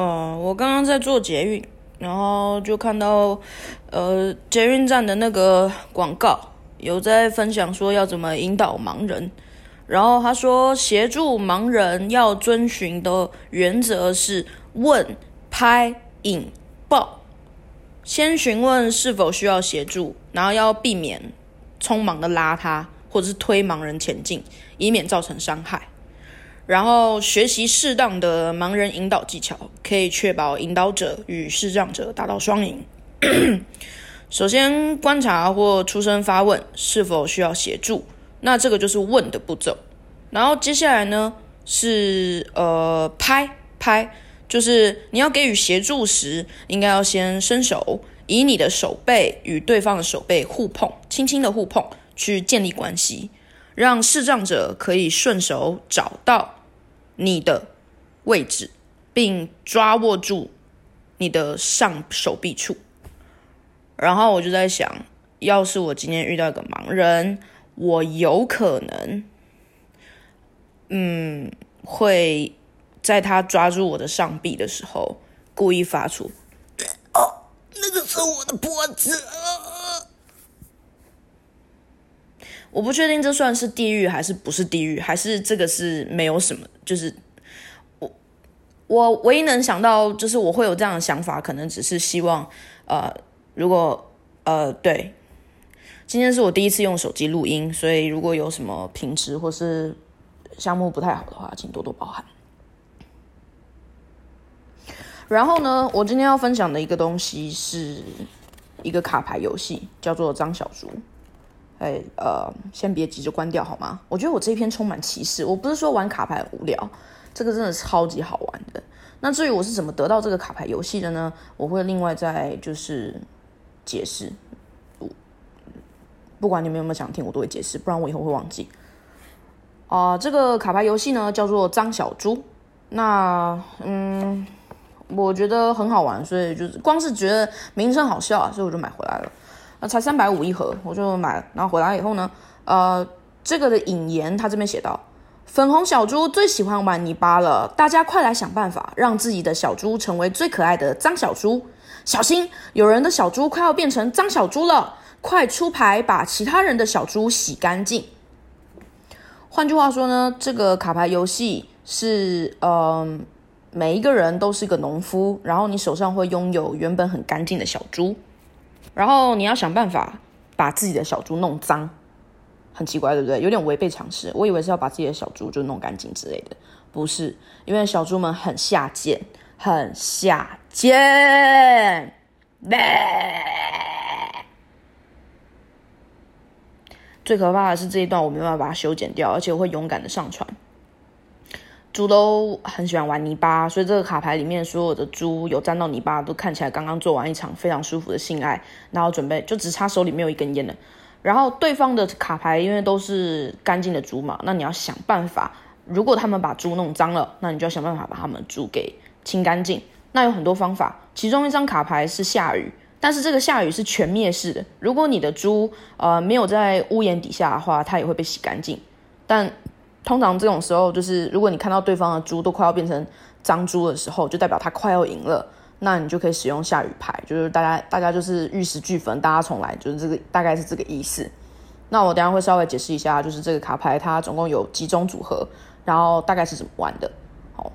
哦，我刚刚在做捷运，然后就看到，呃，捷运站的那个广告有在分享说要怎么引导盲人，然后他说协助盲人要遵循的原则是问、拍、引、报，先询问是否需要协助，然后要避免匆忙的拉他或者是推盲人前进，以免造成伤害。然后学习适当的盲人引导技巧，可以确保引导者与视障者达到双赢。首先观察或出声发问是否需要协助，那这个就是问的步骤。然后接下来呢是呃拍拍，就是你要给予协助时，应该要先伸手，以你的手背与对方的手背互碰，轻轻的互碰，去建立关系，让视障者可以顺手找到。你的位置，并抓握住你的上手臂处。然后我就在想，要是我今天遇到一个盲人，我有可能，嗯，会在他抓住我的上臂的时候，故意发出“哦，那个是我的脖子”。我不确定这算是地狱还是不是地狱，还是这个是没有什么，就是我我唯一能想到，就是我会有这样的想法，可能只是希望，呃，如果呃对，今天是我第一次用手机录音，所以如果有什么品质或是项目不太好的话，请多多包涵。然后呢，我今天要分享的一个东西是一个卡牌游戏，叫做张小猪。哎，呃，先别急着关掉好吗？我觉得我这一篇充满歧视。我不是说玩卡牌无聊，这个真的超级好玩的。那至于我是怎么得到这个卡牌游戏的呢？我会另外再就是解释。不管你们有没有想听，我都会解释，不然我以后会忘记。啊，这个卡牌游戏呢叫做张小猪。那嗯，我觉得很好玩，所以就是光是觉得名称好笑啊，所以我就买回来了。那才三百五一盒，我就买了。然后回来以后呢，呃，这个的引言，他这边写到：粉红小猪最喜欢玩泥巴了，大家快来想办法，让自己的小猪成为最可爱的脏小猪。小心，有人的小猪快要变成脏小猪了，快出牌把其他人的小猪洗干净。换句话说呢，这个卡牌游戏是，嗯，每一个人都是个农夫，然后你手上会拥有原本很干净的小猪。然后你要想办法把自己的小猪弄脏，很奇怪，对不对？有点违背常识。我以为是要把自己的小猪就弄干净之类的，不是，因为小猪们很下贱，很下贱。最可怕的是这一段我没办法把它修剪掉，而且我会勇敢的上传。猪都很喜欢玩泥巴，所以这个卡牌里面所有的猪有沾到泥巴，都看起来刚刚做完一场非常舒服的性爱，然后准备就只差手里没有一根烟了。然后对方的卡牌因为都是干净的猪嘛，那你要想办法，如果他们把猪弄脏了，那你就要想办法把他们猪给清干净。那有很多方法，其中一张卡牌是下雨，但是这个下雨是全灭式的，如果你的猪呃没有在屋檐底下的话，它也会被洗干净，但。通常这种时候，就是如果你看到对方的猪都快要变成脏猪的时候，就代表他快要赢了，那你就可以使用下雨牌，就是大家大家就是玉石俱焚，大家重来，就是这个大概是这个意思。那我等下会稍微解释一下，就是这个卡牌它总共有几种组合，然后大概是怎么玩的。好，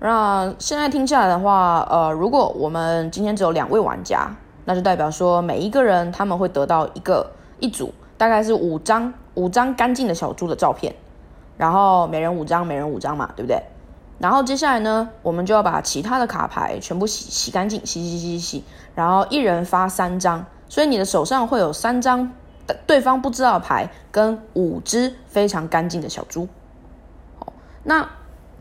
那现在听下来的话，呃，如果我们今天只有两位玩家，那就代表说每一个人他们会得到一个一组，大概是五张五张干净的小猪的照片。然后每人五张，每人五张嘛，对不对？然后接下来呢，我们就要把其他的卡牌全部洗洗干净，洗洗洗洗洗。然后一人发三张，所以你的手上会有三张对方不知道的牌，跟五只非常干净的小猪。哦，那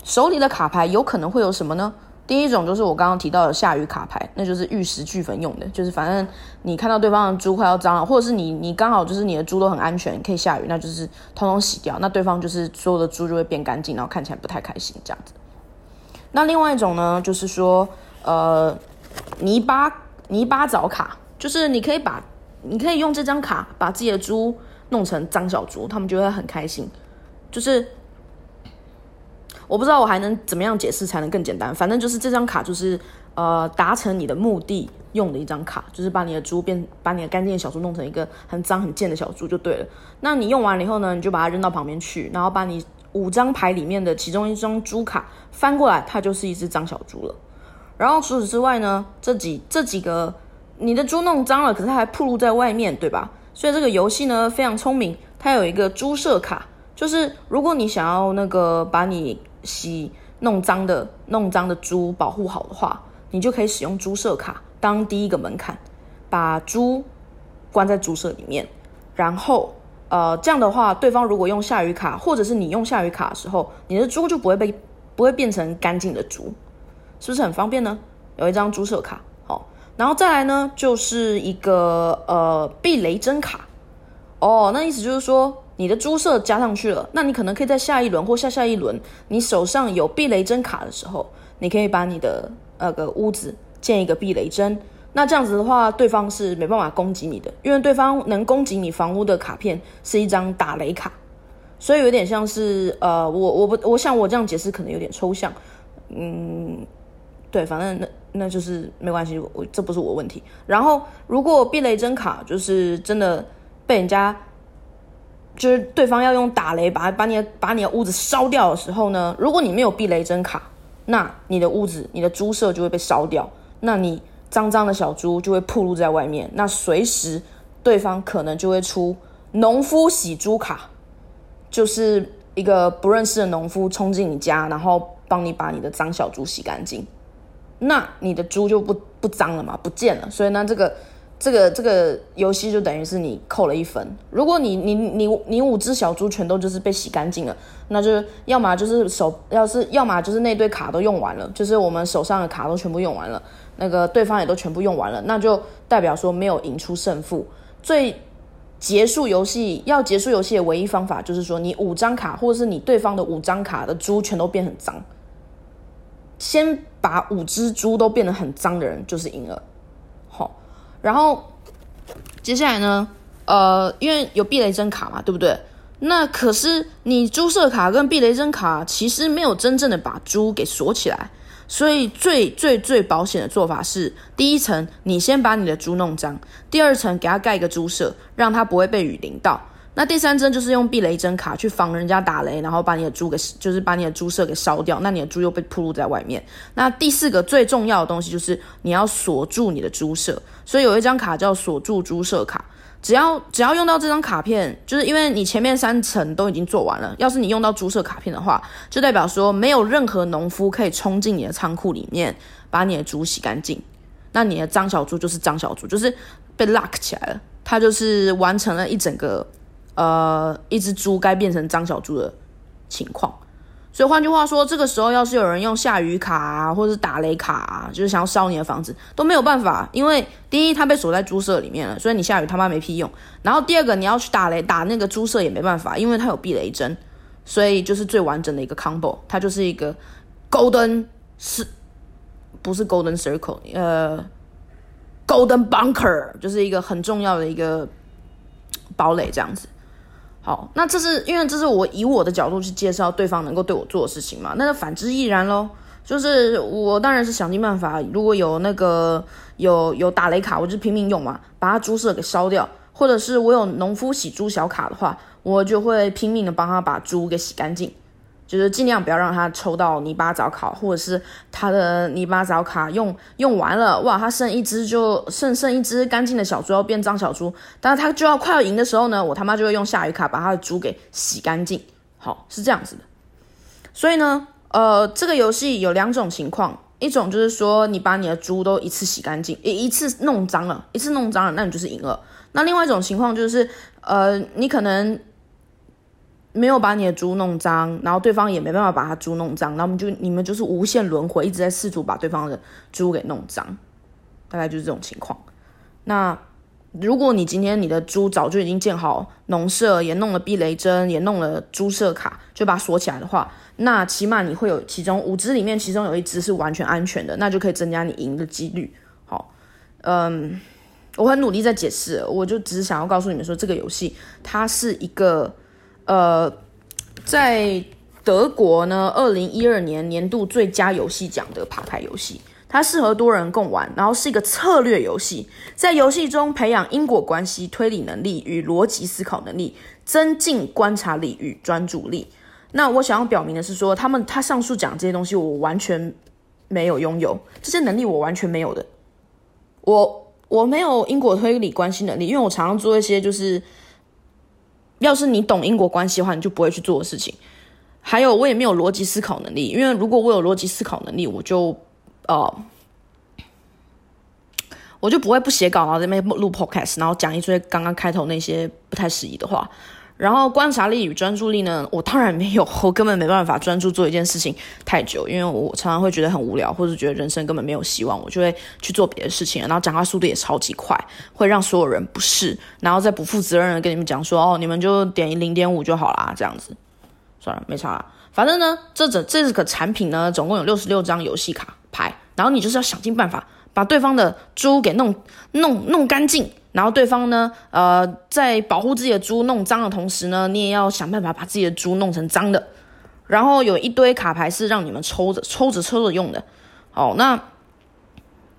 手里的卡牌有可能会有什么呢？第一种就是我刚刚提到的下雨卡牌，那就是玉石俱焚用的，就是反正你看到对方的猪快要脏了，或者是你你刚好就是你的猪都很安全，可以下雨，那就是通通洗掉，那对方就是所有的猪就会变干净，然后看起来不太开心这样子。那另外一种呢，就是说呃泥巴泥巴澡卡，就是你可以把你可以用这张卡把自己的猪弄成脏小猪，他们就会很开心，就是。我不知道我还能怎么样解释才能更简单。反正就是这张卡就是呃达成你的目的用的一张卡，就是把你的猪变把你的干净的小猪弄成一个很脏很贱的小猪就对了。那你用完了以后呢，你就把它扔到旁边去，然后把你五张牌里面的其中一张猪卡翻过来，它就是一只脏小猪了。然后除此之外呢，这几这几个你的猪弄脏了，可是它还暴露在外面，对吧？所以这个游戏呢非常聪明，它有一个猪舍卡，就是如果你想要那个把你洗弄脏的弄脏的猪保护好的话，你就可以使用猪舍卡当第一个门槛，把猪关在猪舍里面，然后呃这样的话，对方如果用下雨卡，或者是你用下雨卡的时候，你的猪就不会被不会变成干净的猪。是不是很方便呢？有一张猪舍卡，好，然后再来呢，就是一个呃避雷针卡，哦，那意思就是说你的注射加上去了，那你可能可以在下一轮或下下一轮，你手上有避雷针卡的时候，你可以把你的那个屋子建一个避雷针，那这样子的话，对方是没办法攻击你的，因为对方能攻击你房屋的卡片是一张打雷卡，所以有点像是呃，我我不我想我这样解释可能有点抽象，嗯。对，反正那那就是没关系，我这不是我问题。然后，如果避雷针卡就是真的被人家，就是对方要用打雷把把你的把你的屋子烧掉的时候呢，如果你没有避雷针卡，那你的屋子、你的猪舍就会被烧掉，那你脏脏的小猪就会暴露在外面，那随时对方可能就会出农夫洗猪卡，就是一个不认识的农夫冲进你家，然后帮你把你的脏小猪洗干净。那你的猪就不不脏了嘛，不见了。所以呢，这个这个这个游戏就等于是你扣了一分。如果你你你你五只小猪全都就是被洗干净了，那就要么就是手，要是要么就是那堆卡都用完了，就是我们手上的卡都全部用完了，那个对方也都全部用完了，那就代表说没有赢出胜负。最结束游戏要结束游戏的唯一方法就是说，你五张卡或者是你对方的五张卡的猪全都变很脏。先把五只猪都变得很脏的人就是赢了，然后接下来呢，呃，因为有避雷针卡嘛，对不对？那可是你猪舍卡跟避雷针卡其实没有真正的把猪给锁起来，所以最最最保险的做法是，第一层你先把你的猪弄脏，第二层给它盖一个猪舍，让它不会被雨淋到。那第三针就是用避雷针卡去防人家打雷，然后把你的猪给就是把你的猪舍给烧掉，那你的猪又被铺露在外面。那第四个最重要的东西就是你要锁住你的猪舍，所以有一张卡叫锁住猪舍卡，只要只要用到这张卡片，就是因为你前面三层都已经做完了，要是你用到猪舍卡片的话，就代表说没有任何农夫可以冲进你的仓库里面把你的猪洗干净，那你的脏小猪就是脏小猪，就是被 lock 起来了，它就是完成了一整个。呃，一只猪该变成张小猪的情况，所以换句话说，这个时候要是有人用下雨卡啊，或者是打雷卡啊，就是想要烧你的房子，都没有办法，因为第一，它被锁在猪舍里面了，所以你下雨他妈没屁用。然后第二个，你要去打雷打那个猪舍也没办法，因为它有避雷针，所以就是最完整的一个 combo，它就是一个 golden 是，不是 golden circle，呃，golden bunker，就是一个很重要的一个堡垒这样子。好，那这是因为这是我以我的角度去介绍对方能够对我做的事情嘛？那就反之亦然喽。就是我当然是想尽办法，如果有那个有有打雷卡，我就拼命用嘛，把他猪舍给烧掉；或者是我有农夫洗猪小卡的话，我就会拼命的帮他把猪给洗干净。就是尽量不要让它抽到泥巴藻卡，或者是它的泥巴藻卡用用完了，哇，它剩一只就剩剩一只干净的小猪要变脏小猪，但是它就要快要赢的时候呢，我他妈就会用下雨卡把它的猪给洗干净。好，是这样子的。所以呢，呃，这个游戏有两种情况，一种就是说你把你的猪都一次洗干净，一一次弄脏了，一次弄脏了，那你就是赢了。那另外一种情况就是，呃，你可能。没有把你的猪弄脏，然后对方也没办法把他猪弄脏，那么就你们就是无限轮回，一直在试图把对方的猪给弄脏，大概就是这种情况。那如果你今天你的猪早就已经建好农舍，也弄了避雷针，也弄了猪舍卡，就把它锁起来的话，那起码你会有其中五只里面其中有一只是完全安全的，那就可以增加你赢的几率。好，嗯，我很努力在解释，我就只是想要告诉你们说，这个游戏它是一个。呃，在德国呢二零一二年年度最佳游戏奖的爬牌游戏。它适合多人共玩，然后是一个策略游戏，在游戏中培养因果关系、推理能力与逻辑思考能力，增进观察力与专注力。那我想要表明的是说，他们他上述讲这些东西，我完全没有拥有这些能力，我完全没有的。我我没有因果推理关系能力，因为我常常做一些就是，要是你懂因果关系的话，你就不会去做的事情。还有，我也没有逻辑思考能力，因为如果我有逻辑思考能力，我就。呃，我就不会不写稿，然后在那边录 podcast，然后讲一堆刚刚开头那些不太适宜的话。然后观察力与专注力呢，我当然没有，我根本没办法专注做一件事情太久，因为我常常会觉得很无聊，或者觉得人生根本没有希望，我就会去做别的事情。然后讲话速度也超级快，会让所有人不适，然后再不负责任的跟你们讲说，哦，你们就点零点五就好啦，这样子。算了，没差。反正呢，这整这个产品呢，总共有六十六张游戏卡。牌，然后你就是要想尽办法把对方的猪给弄弄弄干净，然后对方呢，呃，在保护自己的猪弄脏的同时呢，你也要想办法把自己的猪弄成脏的。然后有一堆卡牌是让你们抽着抽着抽着用的。哦，那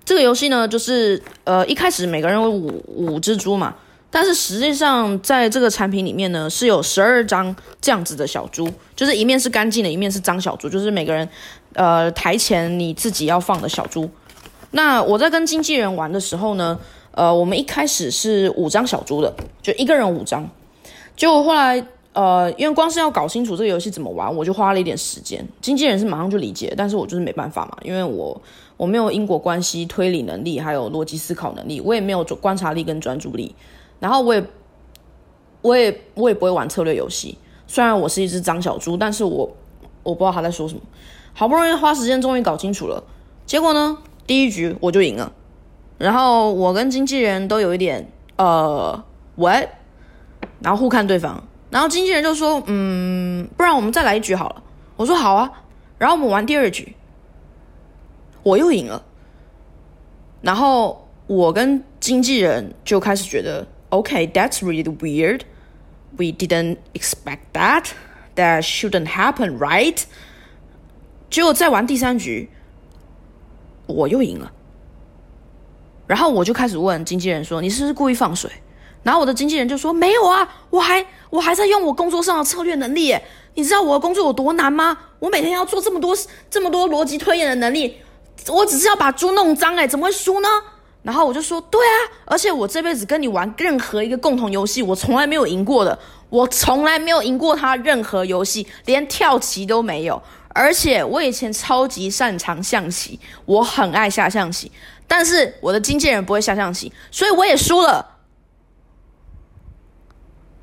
这个游戏呢，就是呃一开始每个人有五五只猪嘛，但是实际上在这个产品里面呢，是有十二张这样子的小猪，就是一面是干净的，一面是脏小猪，就是每个人。呃，台前你自己要放的小猪。那我在跟经纪人玩的时候呢，呃，我们一开始是五张小猪的，就一个人五张。结果后来，呃，因为光是要搞清楚这个游戏怎么玩，我就花了一点时间。经纪人是马上就理解，但是我就是没办法嘛，因为我我没有因果关系推理能力，还有逻辑思考能力，我也没有观察力跟专注力。然后我也，我也我也不会玩策略游戏。虽然我是一只脏小猪，但是我我不知道他在说什么。好不容易花时间，终于搞清楚了。结果呢，第一局我就赢了。然后我跟经纪人都有一点呃喂，然后互看对方。然后经纪人就说：“嗯，不然我们再来一局好了。”我说：“好啊。”然后我们玩第二局，我又赢了。然后我跟经纪人就开始觉得：“OK，that's really weird. We didn't expect that. That shouldn't happen, right?” 结果再玩第三局，我又赢了。然后我就开始问经纪人说：“你是不是故意放水？”然后我的经纪人就说：“没有啊，我还我还在用我工作上的策略能力。你知道我的工作有多难吗？我每天要做这么多这么多逻辑推演的能力，我只是要把猪弄脏，哎，怎么会输呢？”然后我就说：“对啊，而且我这辈子跟你玩任何一个共同游戏，我从来没有赢过的，我从来没有赢过他任何游戏，连跳棋都没有。”而且我以前超级擅长象棋，我很爱下象棋，但是我的经纪人不会下象棋，所以我也输了。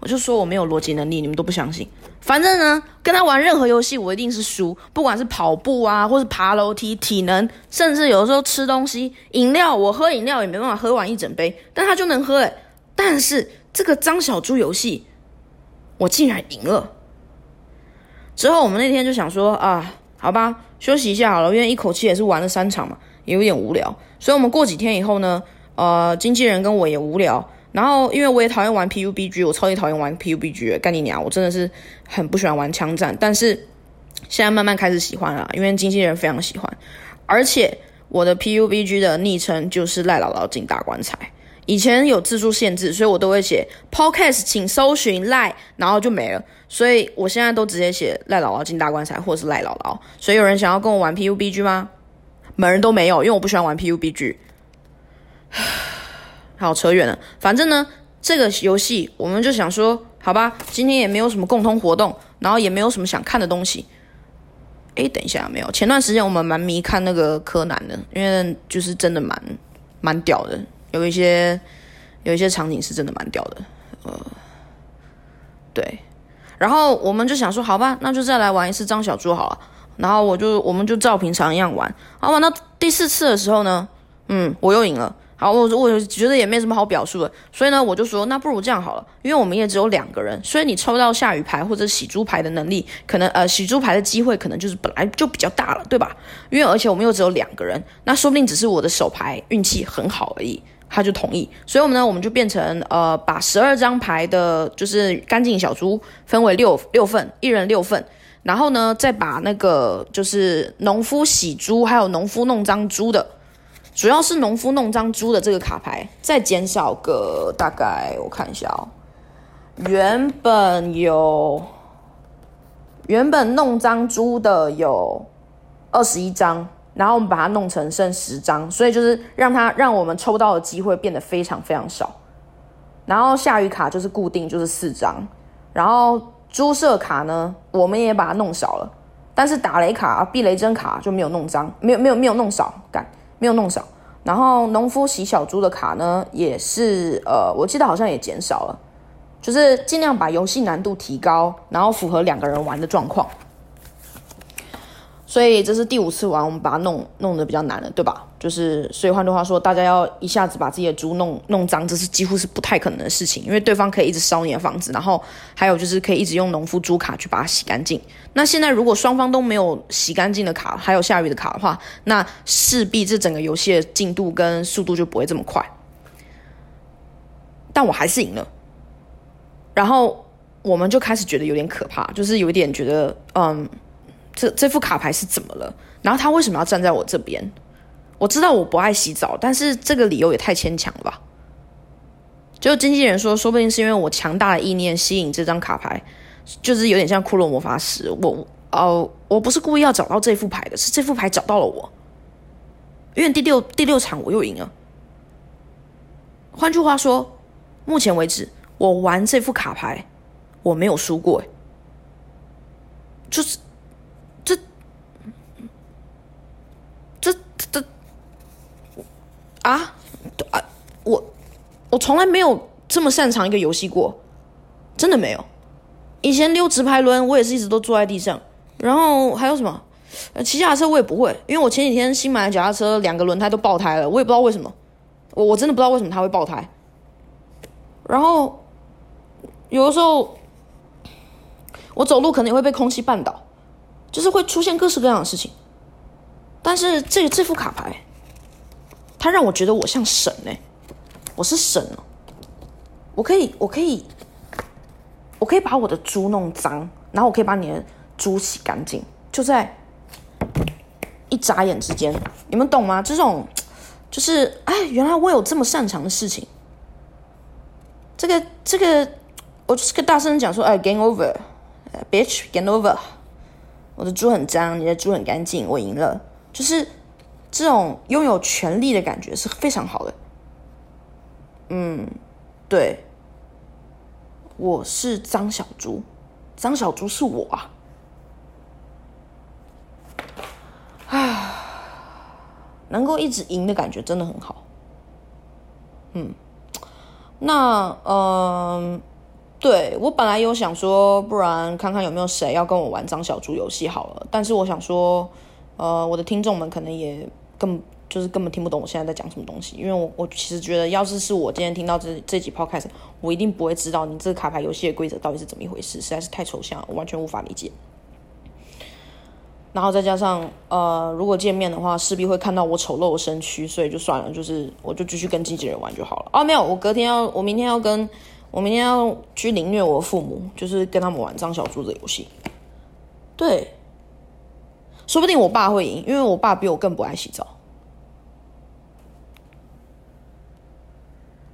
我就说我没有逻辑能力，你们都不相信。反正呢，跟他玩任何游戏，我一定是输，不管是跑步啊，或是爬楼梯、体能，甚至有的时候吃东西、饮料，我喝饮料也没办法喝完一整杯，但他就能喝诶。但是这个张小猪游戏，我竟然赢了。之后我们那天就想说啊，好吧，休息一下好了，因为一口气也是玩了三场嘛，也有点无聊。所以我们过几天以后呢，呃，经纪人跟我也无聊，然后因为我也讨厌玩 PUBG，我超级讨厌玩 PUBG，干你娘！我真的是很不喜欢玩枪战，但是现在慢慢开始喜欢了，因为经纪人非常喜欢，而且我的 PUBG 的昵称就是赖姥姥进大棺材。以前有字数限制，所以我都会写 podcast，请搜寻赖，然后就没了。所以我现在都直接写赖姥姥进大棺材，或者是赖姥姥。所以有人想要跟我玩 PUBG 吗？门人都没有，因为我不喜欢玩 PUBG。好，扯远了。反正呢，这个游戏我们就想说，好吧，今天也没有什么共同活动，然后也没有什么想看的东西。诶，等一下，没有。前段时间我们蛮迷看那个柯南的，因为就是真的蛮蛮屌的。有一些有一些场景是真的蛮屌的，呃，对，然后我们就想说，好吧，那就再来玩一次张小猪好了。然后我就我们就照平常一样玩。然后玩到第四次的时候呢，嗯，我又赢了。好，我我觉得也没什么好表述的，所以呢，我就说，那不如这样好了，因为我们也只有两个人，所以你抽到下雨牌或者洗猪牌的能力，可能呃洗猪牌的机会可能就是本来就比较大了，对吧？因为而且我们又只有两个人，那说不定只是我的手牌运气很好而已。他就同意，所以我们呢，我们就变成呃，把十二张牌的，就是干净小猪分为六六份，一人六份。然后呢，再把那个就是农夫洗猪还有农夫弄脏猪的，主要是农夫弄脏猪的这个卡牌，再减少个大概我看一下哦，原本有原本弄脏猪的有二十一张，然后我们把它弄成剩十张，所以就是让它让我们抽到的机会变得非常非常少。然后下雨卡就是固定就是四张，然后。猪舍卡呢，我们也把它弄少了，但是打雷卡、避雷针卡就没有弄脏，没有没有没有弄少，干没有弄少。然后农夫洗小猪的卡呢，也是呃，我记得好像也减少了，就是尽量把游戏难度提高，然后符合两个人玩的状况。所以这是第五次玩，我们把它弄弄得比较难了，对吧？就是所以换句话说，大家要一下子把自己的猪弄弄脏，这是几乎是不太可能的事情，因为对方可以一直烧你的房子，然后还有就是可以一直用农夫猪卡去把它洗干净。那现在如果双方都没有洗干净的卡，还有下雨的卡的话，那势必这整个游戏的进度跟速度就不会这么快。但我还是赢了，然后我们就开始觉得有点可怕，就是有一点觉得嗯。这这副卡牌是怎么了？然后他为什么要站在我这边？我知道我不爱洗澡，但是这个理由也太牵强了吧？就经纪人说，说不定是因为我强大的意念吸引这张卡牌，就是有点像骷髅魔法师。我哦，我不是故意要找到这副牌的，是这副牌找到了我。因为第六第六场我又赢了。换句话说，目前为止我玩这副卡牌我没有输过，就是。啊，啊，我我从来没有这么擅长一个游戏过，真的没有。以前溜直排轮，我也是一直都坐在地上。然后还有什么？骑脚踏车我也不会，因为我前几天新买的脚踏车两个轮胎都爆胎了，我也不知道为什么。我我真的不知道为什么它会爆胎。然后有的时候我走路可能也会被空气绊倒，就是会出现各式各样的事情。但是这这副卡牌。他让我觉得我像神呢，我是神哦，我可以，我可以，我可以把我的猪弄脏，然后我可以把你的猪洗干净，就在一眨眼之间，你们懂吗？这种就是哎，原来我有这么擅长的事情。这个这个，我就是个大声讲说，哎，game over，bitch，game over，我的猪很脏，你的猪很干净，我赢了，就是。这种拥有权力的感觉是非常好的。嗯，对，我是张小猪，张小猪是我啊。啊，能够一直赢的感觉真的很好。嗯，那嗯，对我本来有想说，不然看看有没有谁要跟我玩张小猪游戏好了。但是我想说，呃，我的听众们可能也。根就是根本听不懂我现在在讲什么东西，因为我我其实觉得，要是是我今天听到这这几 podcast，我一定不会知道你这个卡牌游戏的规则到底是怎么一回事，实在是太抽象，我完全无法理解。然后再加上呃，如果见面的话，势必会看到我丑陋的身躯，所以就算了，就是我就继续跟经纪人玩就好了。哦，没有，我隔天要，我明天要跟我明天要去凌虐我父母，就是跟他们玩张小猪的游戏。对。说不定我爸会赢，因为我爸比我更不爱洗澡。